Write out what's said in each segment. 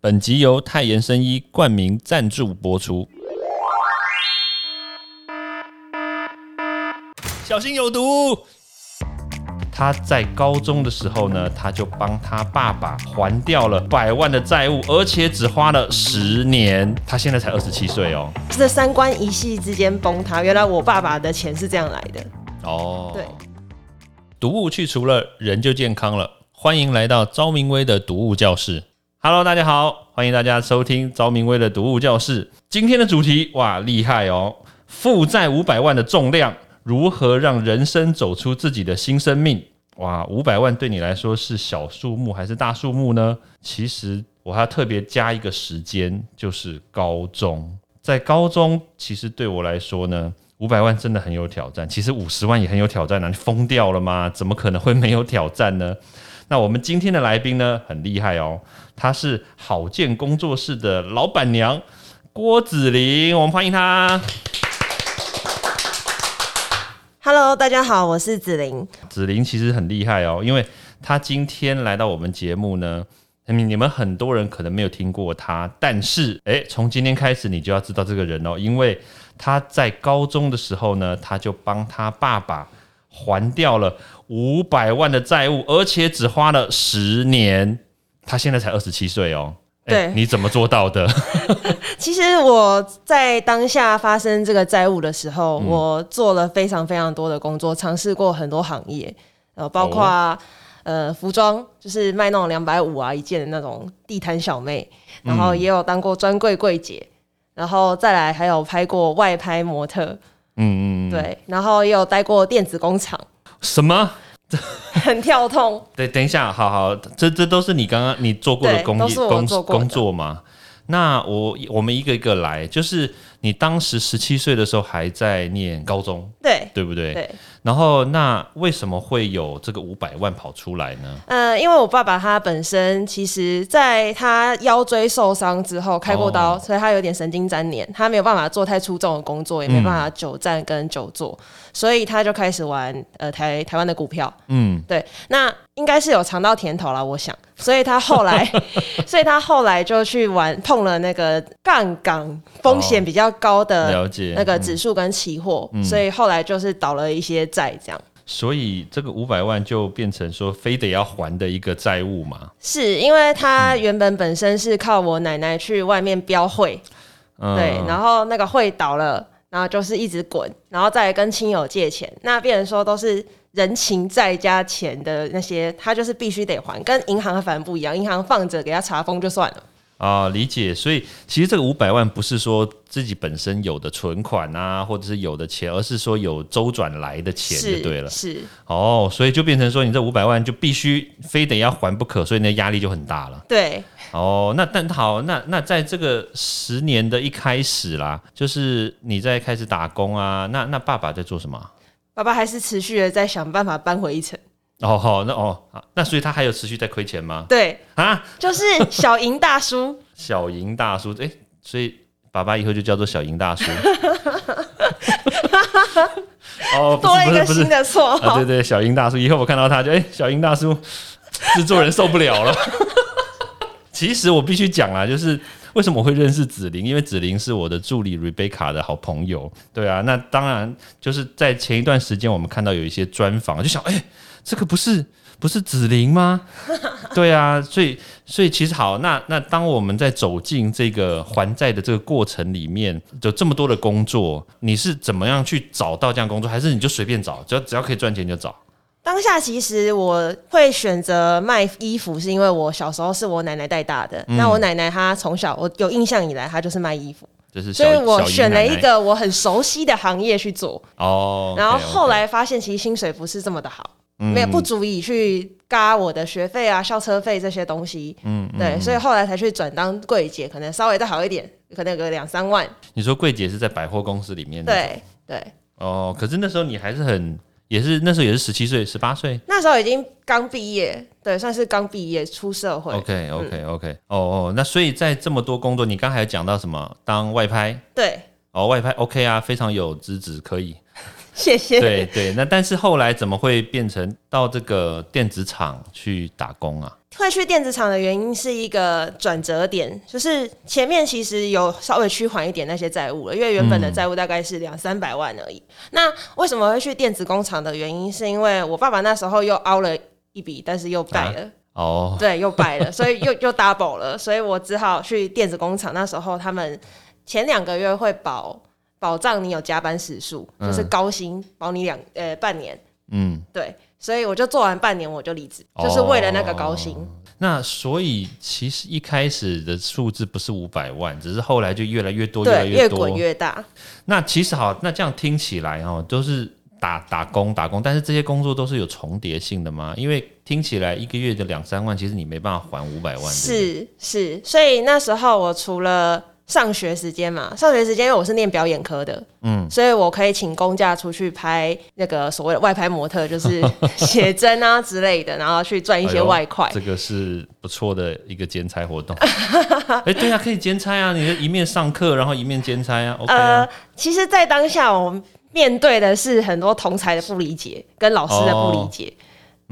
本集由泰妍生医冠名赞助播出。小心有毒！他在高中的时候呢，他就帮他爸爸还掉了百万的债务，而且只花了十年。他现在才二十七岁哦。这三观一系之间崩塌，原来我爸爸的钱是这样来的。哦，对，毒物去除了，人就健康了。欢迎来到昭明威的毒物教室。Hello，大家好，欢迎大家收听昭明威的读物教室。今天的主题哇，厉害哦！负债五百万的重量，如何让人生走出自己的新生命？哇，五百万对你来说是小数目还是大数目呢？其实我还要特别加一个时间，就是高中。在高中，其实对我来说呢，五百万真的很有挑战。其实五十万也很有挑战啊！你疯掉了吗？怎么可能会没有挑战呢？那我们今天的来宾呢，很厉害哦，她是好建工作室的老板娘郭子玲，我们欢迎她。Hello，大家好，我是子玲。子玲其实很厉害哦，因为她今天来到我们节目呢，你你们很多人可能没有听过她，但是诶，从今天开始你就要知道这个人哦，因为她在高中的时候呢，她就帮她爸爸还掉了五百万的债务，而且只花了十年。他现在才二十七岁哦。诶对你怎么做到的？其实我在当下发生这个债务的时候，我做了非常非常多的工作，尝试过很多行业，呃，包括、呃服装，就是卖那种两百五啊一件的那种地摊小妹，然后也有当过专柜柜姐，然后再来还有拍过外拍模特，嗯嗯，嗯，对，然后也有待过电子工厂，什么？很跳痛。对，等一下，好好，这这都是你刚刚你做过的工业都是我工工作吗？那我我们一个一个来，就是你当时十七岁的时候还在念高中，对对不对？对，然后那为什么会有这个五百万跑出来呢？呃，因为我爸爸他本身其实在他腰椎受伤之后开过刀，哦所以他有点神经粘连，他没有办法做太出众的工作，也没办法久站跟久坐，所以他就开始玩呃台台湾的股票。嗯，对，那应该是有尝到甜头了，我想，所以他后来，所以他后来就去玩碰了那个杠杆风险比较高的了解那个嗯指数跟期货，所以后来就是倒了一些债这样。所以这个五百万就变成说非得要还的一个债务嘛。是因为他原本本身是靠我奶奶去外面标会，嗯对，然后那个会倒了，然后就是一直滚，然后再跟亲友借钱，那变成说都是人情债加钱的那些，他就是必须得还，跟银行反而不一样，银行放着给他查封就算了。啊，理解。所以其实这个五百万不是说自己本身有的存款啊，或者是有的钱，而是说有周转来的钱就对了。是哦，所以就变成说你这五百万就必须非得要还不可，所以那压力就很大了。对，哦，那但好，那那在这个十年的一开始啦，就是你在开始打工啊，那那爸爸在做什么啊？爸爸还是持续的在想办法搬回一层。哦好，那哦，那所以他还有持续在亏钱吗？对，啊，就是小赢大叔。小赢大叔，哎、所以爸爸以后就叫做小赢大叔。哦，不多了一个新的绰啊，号对，对，小赢大叔，以后我看到他就哎、小赢大叔，制作人受不了了。其实我必须讲啊，就是为什么会认识子玲，因为子玲是我的助理 Rebecca 的好朋友。对啊，那当然就是在前一段时间，我们看到有一些专访，就想哎、这个不是不是子玲吗？对啊，所以所以其实好，那那当我们在走进这个还债的这个过程里面，有这么多的工作，你是怎么样去找到这样工作，还是你就随便找，只要只要可以赚钱就找？当下其实我会选择卖衣服，是因为我小时候是我奶奶带大的。嗯那我奶奶她从小我有印象以来，她就是卖衣服，就是所以我选了一个我很熟悉的行业去做。哦，然后后来发现，其实薪水不是这么的好，嗯没有不足以去嘎我的学费啊、校车费这些东西。嗯，嗯对，所以后来才去转当柜姐，可能稍微再好一点，可能有个两三万。你说柜姐是在百货公司里面对对，哦，可是那时候你还是很，也是那时候也是十七岁、十八岁。那时候已经刚毕业，对，算是刚毕业出社会。OK OK OK，哦哦，那所以在这么多工作，你刚才有讲到什么？当外拍对，哦，外拍 OK 啊，非常有资质，可以。谢谢。对对，那但是后来怎么会变成到这个电子厂去打工啊？会去电子厂的原因是一个转折点，就是前面其实有稍微趋缓一点那些债务了，因为原本的债务大概是两三百万而已。那为什么会去电子工厂的原因，是因为我爸爸那时候又凹了一笔，但是又败了。哦，对，又败了，所以又 又 double 了，所以我只好去电子工厂。那时候他们前两个月会保保障你有加班时数，就是高薪保你两呃半年。嗯，对，所以我就做完半年我就离职，就是为了那个高薪。那所以其实一开始的数字不是五百万，只是后来就越来越多，越来越多，越滚越大。那其实好，那这样听起来哦，都是打打工打工，但是这些工作都是有重叠性的吗？因为听起来一个月的两三万，其实你没办法还五百万。是是，所以那时候我除了上学时间嘛，上学时间因为我是念表演科的，嗯，所以我可以请公假出去拍那个所谓的外拍模特，就是 写真啊之类的，然后去赚一些外快。这个是不错的一个兼差活动。哎，对啊，可以兼差啊，你就一面上课，然后一面兼差啊。呃，其实，在当下我们面对的是很多同才的不理解，跟老师的不理解。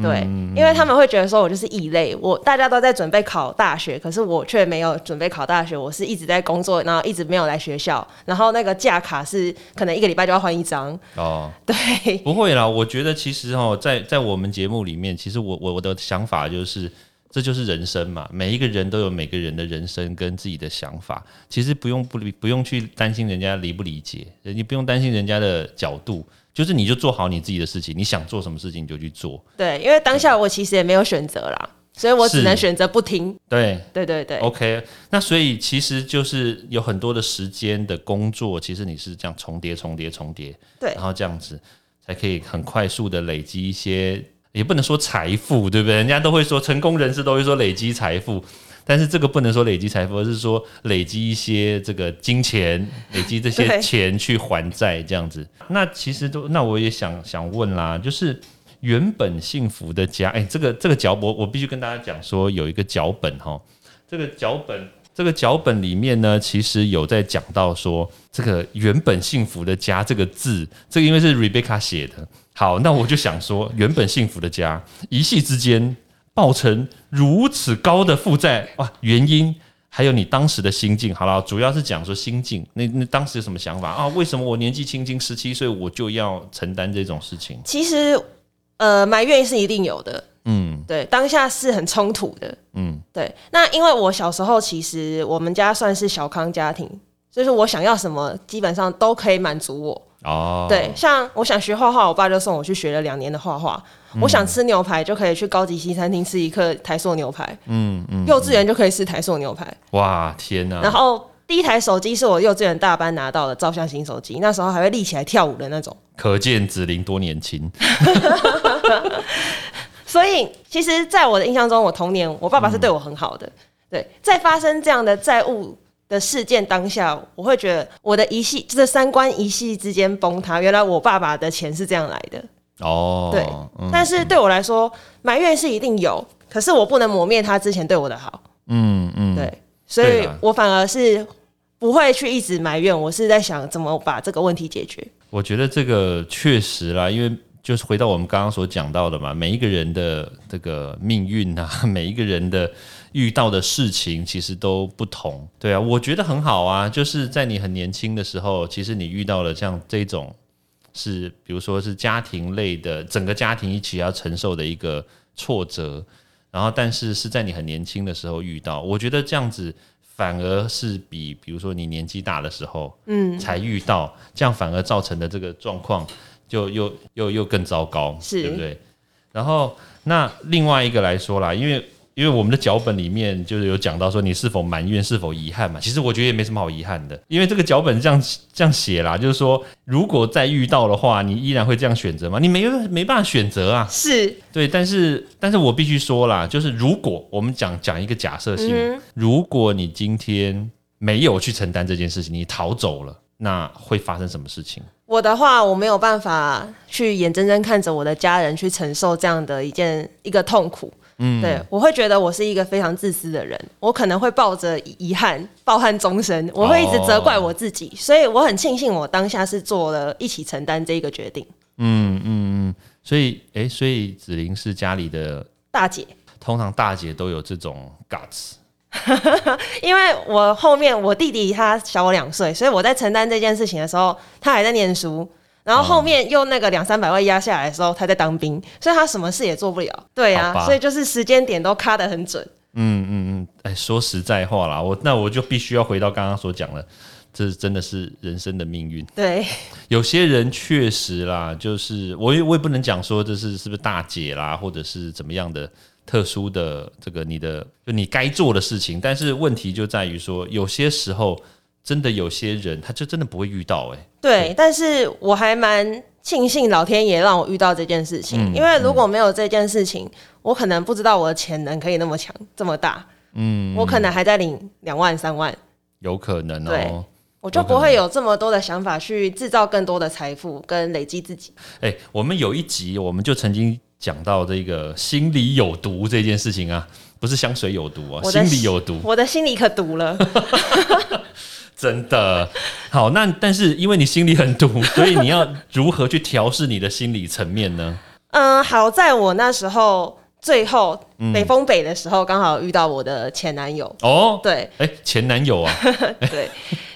对，因为他们会觉得说我就是异类，我大家都在准备考大学，可是我却没有准备考大学，我是一直在工作，然后一直没有来学校，然后那个假卡是可能一个礼拜就要换一张。哦，对，不会啦，我觉得其实哦，在在我们节目里面，其实我我我的想法就是，这就是人生嘛，每一个人都有每个人的人生跟自己的想法，其实不用不理不用去担心人家理不理解，你不用担心人家的角度。就是你就做好你自己的事情，你想做什么事情你就去做。对，因为当下我其实也没有选择啦，所以我只能选择不听。对，对对对。OK，那所以其实就是有很多的时间的工作，其实你是这样重叠、重叠、重叠，对，然后这样子才可以很快速的累积一些，也不能说财富，对不对？人家都会说成功人士都会说累积财富。但是这个不能说累积财富，而是说累积一些这个金钱，累积这些钱去还债这样子。那其实都，那我也想想问啦，就是原本幸福的家，哎，这个这个脚我我必须跟大家讲说，有一个脚本哈，这个脚本这个脚本里面呢，其实有在讲到说，这个原本幸福的家这个字，这个因为是 Rebecca 写的。好，那我就想说，原本幸福的家，一夕之间。造成如此高的负债 哇，原因还有你当时的心境。好了，主要是讲说心境。那那当时有什么想法啊？为什么我年纪轻轻十七岁，我就要承担这种事情？其实，呃，埋怨是一定有的。嗯，对，当下是很冲突的。嗯，对。那因为我小时候其实我们家算是小康家庭，所以说我想要什么基本上都可以满足我。哦，对，像我想学画画，我爸就送我去学了两年的画画。我想吃牛排，就可以去高级西餐厅吃一克台塑牛排。嗯嗯，幼稚园就可以吃台塑牛排。哇，天哪！然后第一台手机是我幼稚园大班拿到的照相型手机，那时候还会立起来跳舞的那种。可见子玲多年轻。所以，其实，在我的印象中，我童年我爸爸是对我很好的。对，在发生这样的债务。的事件当下，我会觉得我的一系这三观一系之间崩塌。原来我爸爸的钱是这样来的哦，对。但是对我来说，埋怨是一定有，可是我不能磨灭他之前对我的好。嗯嗯，对。所以我反而是不会去一直埋怨，我是在想怎么把这个问题解决。我觉得这个确实啦，因为就是回到我们刚刚所讲到的嘛，每一个人的这个命运啊，每一个人的。遇到的事情其实都不同，对啊，我觉得很好啊。就是在你很年轻的时候，其实你遇到了像这种是，比如说是家庭类的，整个家庭一起要承受的一个挫折，然后但是是在你很年轻的时候遇到，我觉得这样子反而是比，比如说你年纪大的时候，嗯，才遇到，这样反而造成的这个状况就又又又更糟糕，是，对不对？然后那另外一个来说啦，因为。因为我们的脚本里面就是有讲到说你是否埋怨、是否遗憾嘛？其实我觉得也没什么好遗憾的，因为这个脚本这样这样写啦，就是说如果再遇到的话，你依然会这样选择吗？你没没办法选择啊。是对，但是但是我必须说啦，就是如果我们讲讲一个假设性，如果你今天没有去承担这件事情，你逃走了，那会发生什么事情？我的话，我没有办法去眼睁睁看着我的家人去承受这样的一件一个痛苦。嗯，对我会觉得我是一个非常自私的人，我可能会抱着遗憾抱憾终生，我会一直责怪我自己，所以我很庆幸我当下是做了一起承担这个决定。嗯嗯嗯，所以哎，所以子玲是家里的大姐，通常大姐都有这种 guts。因为我后面我弟弟他小我两岁，所以我在承担这件事情的时候，他还在念书。然后后面又那个两三百万压下来的时候，他在当兵，所以他什么事也做不了。对啊，所以就是时间点都卡得很准。嗯嗯嗯，哎，说实在话啦，我那我就必须要回到刚刚所讲的，这真的是人生的命运。对，有些人确实啦，就是我也我也不能讲说这是是不是大姐啦，或者是怎么样的。特殊的这个你的就你该做的事情，但是问题就在于说，有些时候真的有些人他就真的不会遇到哎。对，但是我还蛮庆幸老天爷让我遇到这件事情，因为如果没有这件事情，我可能不知道我的潜能可以那么强这么大。嗯，我可能还在领两万三万，有可能哦。我就不会有这么多的想法去制造更多的财富跟累积自己。哎，我们有一集我们就曾经。讲到这个心里有毒这件事情啊，不是香水有毒啊，心里有毒，我的心里可毒了，真的。好，那但是因为你心里很毒，所以你要如何去调试你的心理层面呢？嗯，好在我那时候最后北风北的时候，刚好遇到我的前男友。哦，对，哎，前男友啊，对，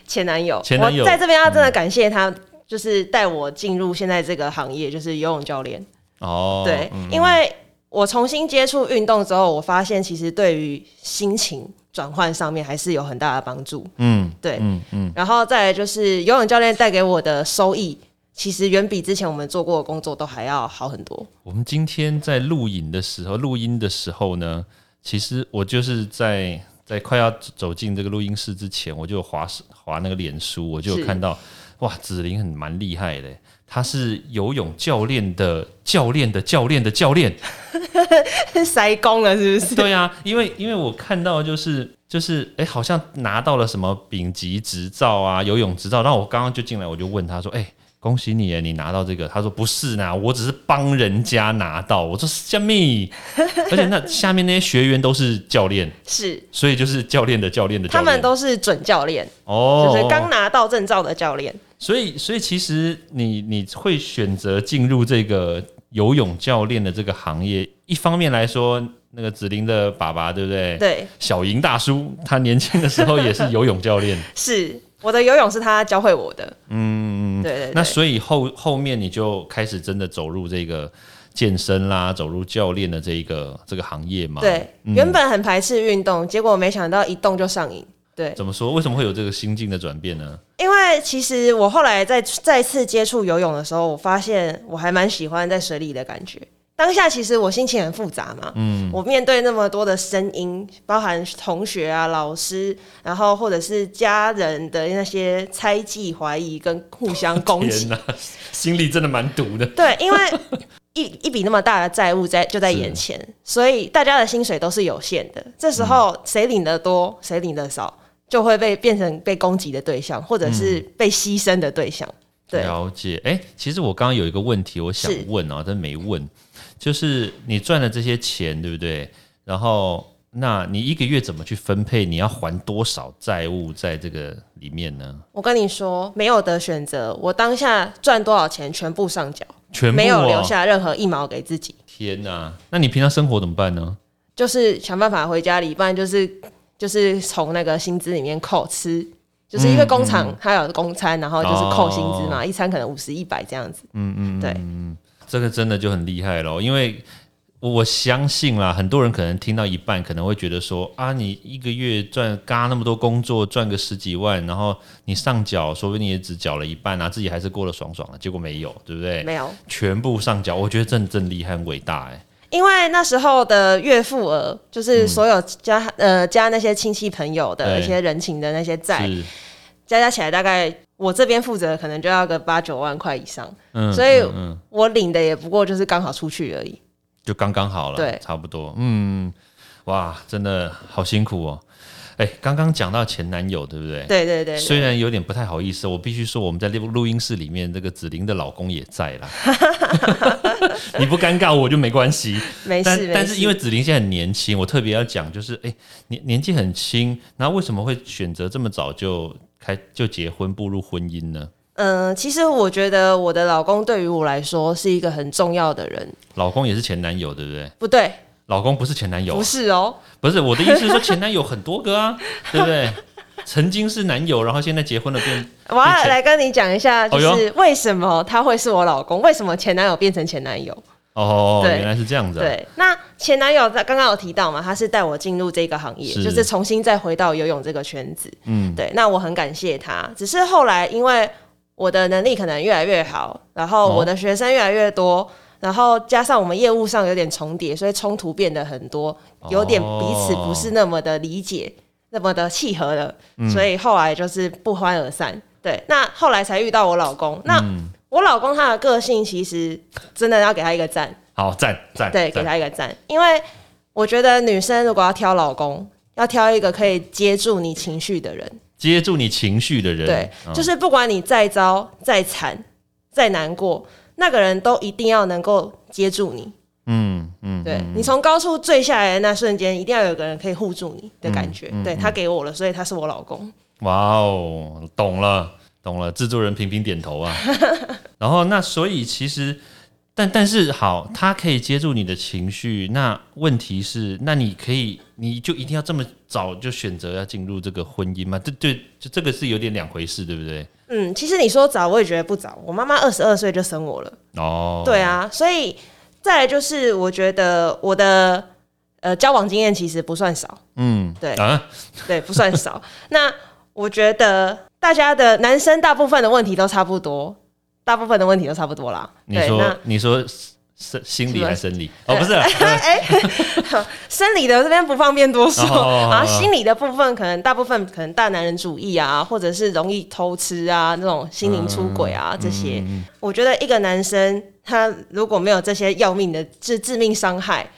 前男友，前男友在这边要真的感谢他，就是带我进入现在这个行业，就是游泳教练。哦，对，因为我重新接触运动之后，我发现其实对于心情转换上面还是有很大的帮助。嗯，对，嗯嗯，然后再来就是游泳教练带给我的收益，其实远比之前我们做过的工作都还要好很多。我们今天在录影的时候，录音的时候呢，其实我就是在在快要走进这个录音室之前，我就滑滑那个脸书，我就看到哇，子琳很蛮厉害的。他是游泳教练的教练的教练的教练，塞工了是不是？对啊，因为因为我看到就是就是哎，好像拿到了什么丙级执照啊，游泳执照。然后我刚刚就进来，我就问他说：“哎，恭喜你你拿到这个。”他说：“不是呢，我只是帮人家拿到。”我说：“虾米？而且那下面那些学员都是教练，是，所以就是教练的教练的教，他们都是准教练哦，就是刚拿到证照的教练。”所以，所以其实你你会选择进入这个游泳教练的这个行业，一方面来说，那个子林的爸爸，对不对？对，小莹大叔，他年轻的时候也是游泳教练。是，我的游泳是他教会我的。嗯，对对。那所以后后面你就开始真的走入这个健身啦，走入教练的这一个这个行业嘛？对，原本很排斥运动，结果没想到一动就上瘾。对，怎么说？为什么会有这个心境的转变呢？因为其实我后来在再次接触游泳的时候，我发现我还蛮喜欢在水里的感觉。当下其实我心情很复杂嘛，嗯，我面对那么多的声音，包含同学啊、老师，然后或者是家人的那些猜忌、怀疑跟互相攻击，心里真的蛮毒的。对，因为一 一笔那么大的债务在就在眼前，所以大家的薪水都是有限的。这时候谁领的多，谁领的少。就会被变成被攻击的对象，或者是被牺牲的对象。对，了解。哎，其实我刚刚有一个问题，我想问啊，但没问，就是你赚了这些钱，对不对？然后，那你一个月怎么去分配？你要还多少债务在这个里面呢？我跟你说，没有的选择。我当下赚多少钱，全部上缴，全没有留下任何一毛给自己。天哪！那你平常生活怎么办呢？就是想办法回家里，不然就是。就是从那个薪资里面扣吃，就是因为工厂它有公餐，然后就是扣薪资嘛，一餐可能五十一百这样子。嗯嗯，对嗯，这个真的就很厉害咯，因为我相信啦，很多人可能听到一半，可能会觉得说啊，你一个月赚嘎那么多工作，赚个十几万，然后你上缴，说不定也只缴了一半啊，自己还是过得爽爽的，结果没有，对不对？没有，全部上缴，我觉得真真厉害，很伟大哎。因为那时候的月付额，就是所有加呃加那些亲戚朋友的一些人情的那些债，加加起来大概我这边负责可能就要个八九万块以上，所以我领的也不过就是刚好出去而已，就刚刚好了，对，差不多，嗯，哇，真的好辛苦哦。哎，刚刚讲到前男友，对不对？对对对。虽然有点不太好意思，我必须说，我们在录录音室里面，这个子玲的老公也在啦。你不尴尬我就没关系。没事，但是因为为子玲现在很年轻，我特别要讲，就是哎、年年纪很轻，然后为什么会选择这么早就开就结婚步入婚姻呢？嗯、其实我觉得我的老公对于我来说是一个很重要的人，老公也是前男友，对不对？不对，老公不是前男友啊、不是哦，不是我的意思是说前男友很多个啊，对不对？曾经是男友，然后现在结婚了变我要来跟你讲一下，就是为什么他会是我老公，为什么前男友变成前男友？哦，原来是这样子、啊。对，那前男友在刚刚有提到嘛，他是带我进入这个行业，是就是重新再回到游泳这个圈子。嗯，对，那我很感谢他。只是后来因为我的能力可能越来越好，然后哦我的学生越来越多，然后加上我们业务上有点重叠，所以冲突变得很多，有点彼此不是那么的理解，那么的契合了，嗯所以后来就是不欢而散。对，那后来才遇到我老公。那、嗯我老公他的个性其实真的要给他一个赞。好赞赞，对，给他一个赞，因为我觉得女生如果要挑老公，要挑一个可以接住你情绪的人。接住你情绪的人，对，嗯就是不管你再糟、再惨、再难过，那个人都一定要能够接住你。嗯嗯，对、你从高处坠下来的那瞬间，一定要有个人可以护住你的感觉。嗯对他给我了，所以他是我老公。哇哦，懂了懂了，制作人频频点头啊。然后那所以其实，但但是好，他可以接住你的情绪。那问题是，那你可以，你就一定要这么早就选择要进入这个婚姻吗？这对，就这个是有点两回事，对不对？嗯，其实你说早，我也觉得不早。我妈妈二十二岁就生我了。哦，对啊，所以再来就是，我觉得我的呃交往经验其实不算少。嗯，对啊，对，不算少。那我觉得大家的男生大部分的问题都差不多，大部分的问题都差不多啦。你说你说生心理还是生理？哦，不是 哎，生理的这边不方便多说，哦哦哦哦然后心理的部分可能大部分可能大男人主义啊，或者是容易偷吃啊，那种心灵出轨啊、这些。我觉得一个男生他如果没有这些要命的致致命伤害。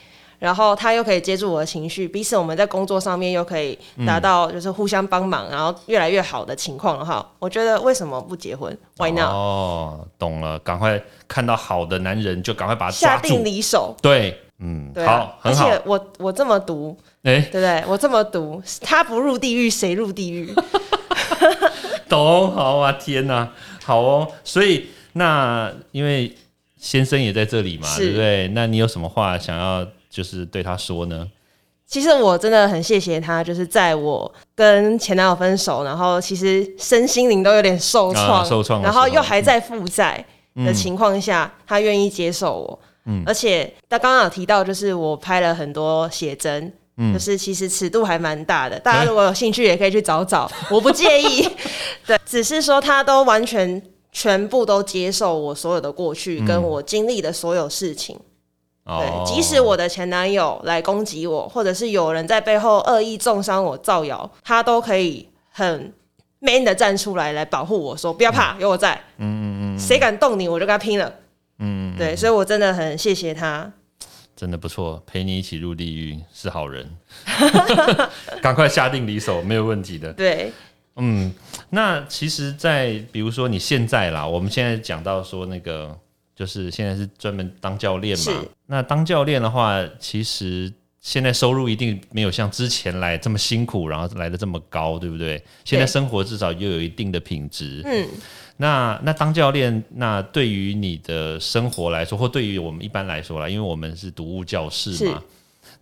然后他又可以接住我的情绪，彼此我们在工作上面又可以达到就是互相帮忙，然后越来越好的情况的话，我觉得为什么不结婚？Why not？、哦，懂了，赶快看到好的男人就赶快把他下定。离手，对，嗯，对啊好，，很好。而且我我这么读，哎，对不对？我这么读，他不入地狱谁入地狱？懂，好啊，天哪，好哦。所以那因为先生也在这里嘛，是对不对？那你有什么话想要就是对他说呢？其实我真的很谢谢他，就是在我跟前男友分手，然后其实身心灵都有点受创、啊受创然后又还在负债的情况下，他愿意接受我。嗯而且他刚刚有提到，就是我拍了很多写真。嗯就是其实尺度还蛮大的，大家如果有兴趣也可以去找找，我不介意。对，只是说他都完全全部都接受我所有的过去，跟我经历的所有事情。哦对，即使我的前男友来攻击我，或者是有人在背后恶意重伤我、造谣，他都可以很 man 的站出来来保护我说不要怕，有我在。嗯嗯嗯，谁敢动你，我就跟他拼了。嗯，对，所以我真的很谢谢他。真的不错，陪你一起入地狱是好人，赶快下定离手，没有问题的。对，嗯，那其实在，比如说你现在啦，我们现在讲到说那个，就是现在是专门当教练嘛。那当教练的话，其实现在收入一定没有像之前来这么辛苦，然后来的这么高，对不对？现在生活至少又有一定的品质。嗯，那那当教练，那对于你的生活来说，或对于我们一般来说啦，因为我们是读物教室嘛，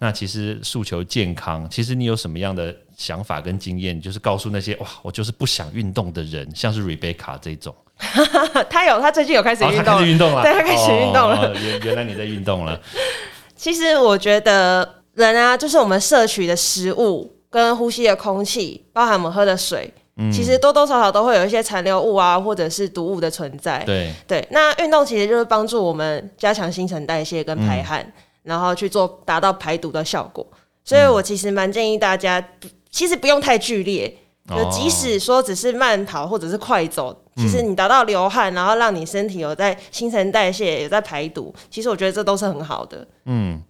那其实诉求健康，其实你有什么样的想法跟经验，就是告诉那些哇，我就是不想运动的人，像是 Rebecca 这种，他有，他最近有开始哦，运动开始运动了，对他开始运动了。哦原原来你在运动了，其实我觉得人啊，就是我们摄取的食物跟呼吸的空气，包含我们喝的水，嗯其实多多少少都会有一些残留物啊，或者是毒物的存在。对，对，那运动其实就是帮助我们加强新陈代谢跟排汗，嗯然后去做达到排毒的效果。所以我其实蛮建议大家，其实不用太剧烈，就哦。即使说只是慢跑或者是快走，其实你达到流汗，然后让你身体有在新陈代谢，有在排毒，其实我觉得这都是很好的。嗯，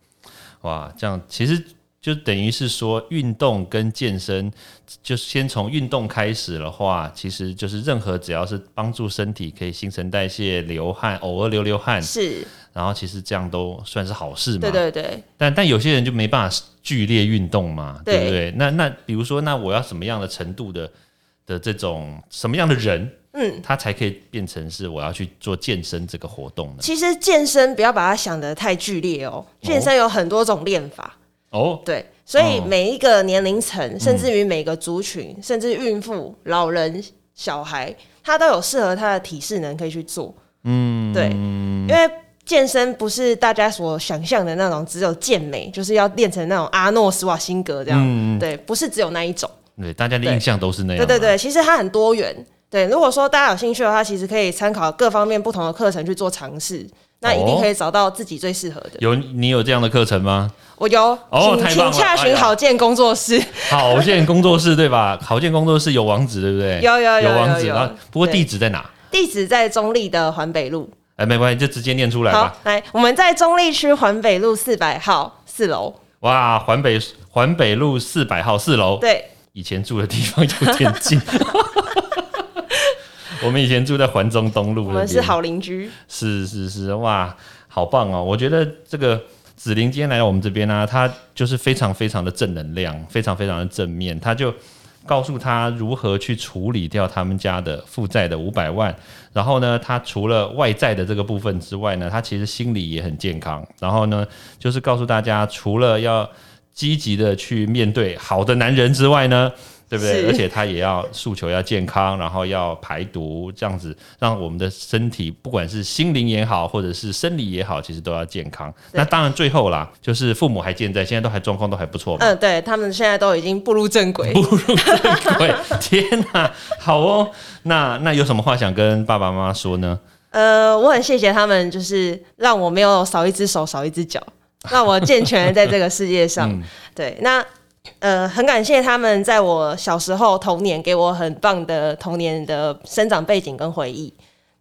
哇，这样其实就等于是说，运动跟健身，就先从运动开始的话，其实就是任何只要是帮助身体可以新陈代谢、流汗，偶尔流流汗，是然后其实这样都算是好事嘛。对对对，但但有些人就没办法剧烈运动嘛，对。对不对？那那比如说，那我要什么样的程度的的这种什么样的人，嗯，他才可以变成是我要去做健身这个活动呢？其实健身不要把它想得太剧烈哦，健身有很多种练法，哦，对，所以哦。每一个年龄层，甚至于每个族群，甚至孕妇、老人、小孩，他都有适合他的体适能可以去做。嗯，对，因为健身不是大家所想象的那种只有健美，就是要练成那种阿诺施瓦辛格这样。嗯对，不是只有那一种。对，大家的印象都是那样。对对，对，其实它很多元。对，如果说大家有兴趣的话，其实可以参考各方面不同的课程去做尝试，那一定可以找到自己最适合的。有你有这样的课程吗？我有，哦请太棒了请洽询哎呀好健工作室。好健工作室对吧？好健工作室有网址对不对？有有有有网址有有啊。不过地址在哪？地址在中立的环北路。哎，没关系，就直接念出来好吧。，来，我们在中立区环北路四百号四楼。哇，环北环北路四百号四楼。对，以前住的地方有点近。我们以前住在环中东路，我们是好邻居。是是是，哇，好棒哦！我觉得这个子玲今天来到我们这边呢、她就是非常非常的正能量，非常非常的正面。她就告诉他如何去处理掉他们家的负债的五百万。然后呢，他除了外债的这个部分之外呢，他其实心理也很健康。然后呢，就是告诉大家，除了要积极的去面对好的男人之外呢，对不对？而且他也要诉求要健康，然后要排毒，这样子让我们的身体不管是心灵也好，或者是生理也好，其实都要健康。那当然最后啦，就是父母还健在，现在都还状况都还不错嘛。嗯，对他们现在都已经步入正轨。步入正轨，天哪，好哦。那那有什么话想跟爸爸妈妈说呢？呃，我很谢谢他们，就是让我没有少一只手、少一只脚，让我健全在这个世界上。嗯对，那呃，很感谢他们在我小时候童年给我很棒的童年的生长背景跟回忆。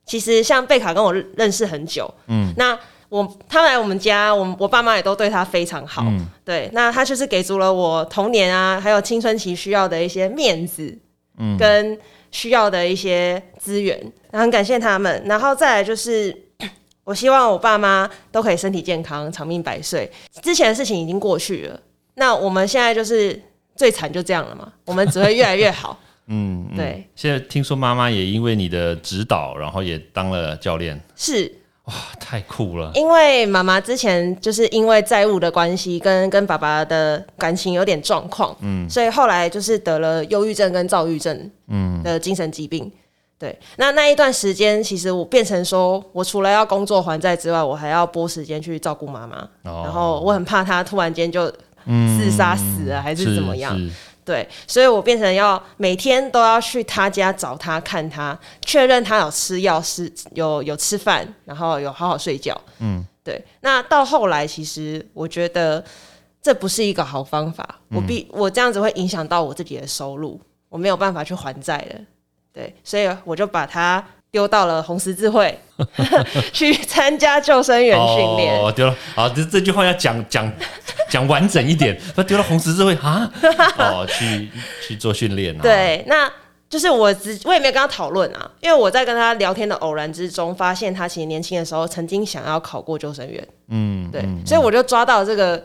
其实像贝卡跟我认认识很久，嗯，那我他来我们家，我我爸妈也都对他非常好，嗯对，那他就是给足了我童年啊，还有青春期需要的一些面子，嗯，跟需要的一些资源，然后很感谢他们，然后再来就是。我希望我爸妈都可以身体健康、长命百岁。之前的事情已经过去了，那我们现在就是最惨就这样了嘛，我们只会越来越好。嗯，嗯对。现在听说妈妈也因为你的指导，然后也当了教练，是哇，太酷了。因为妈妈之前就是因为债务的关系，跟跟爸爸的感情有点状况，嗯，所以后来就是得了忧郁症跟躁郁症，嗯的精神疾病。对，那那一段时间，其实我变成说，我除了要工作还债之外，我还要拨时间去照顾妈妈，哦然后我很怕她突然间就自杀死了，还是怎么样？是对，所以我变成要每天都要去他家找他看他，确认他有吃药、吃有有吃饭，然后有好好睡觉。嗯，对。那到后来，其实我觉得这不是一个好方法，我必我这样子会影响到我自己的收入，我没有办法去还债了。对，所以我就把他丢到了红十字会 去参加救生员训练。哦，丢了。好，这这句话要讲讲 讲完整一点。他丢到红十字会啊，哦，去去做训练啊。，对，那就是我只我也没有跟他讨论啊，因为我在跟他聊天的偶然之中，发现他其实年轻的时候曾经想要考过救生员，嗯，对，所以我就抓到这个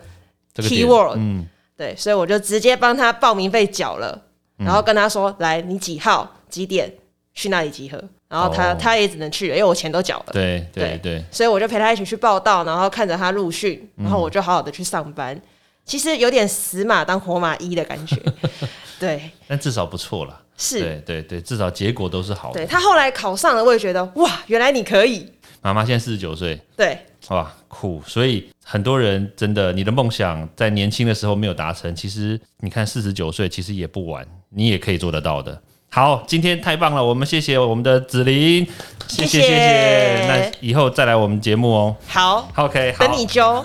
keyword，嗯，对，所以我就直接帮他报名费缴了，然后跟他说，来，你几号几点去那里集合，然后他、哦他也只能去了，因为我钱都缴了。对对对对，所以我就陪他一起去报道，然后看着他入训，然后我就好好的去上班。其实有点死马当活马医的感觉，对，但至少不错了。是，对对对，至少结果都是好的对。他后来考上了，我也觉得哇，原来你可以。妈妈现在四十九岁，对，哇，酷！所以很多人真的，你的梦想在年轻的时候没有达成，其实你看四十九岁其实也不晚，你也可以做得到的。好，今天太棒了，我们谢谢我们的子琳，谢谢谢谢。那以后再来我们节目哦。好，OK，好等你揪。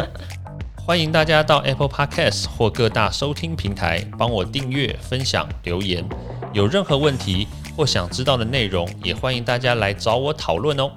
欢迎大家到 Apple Podcast 或各大收听平台帮我订阅、分享、留言。有任何问题或想知道的内容，也欢迎大家来找我讨论哦。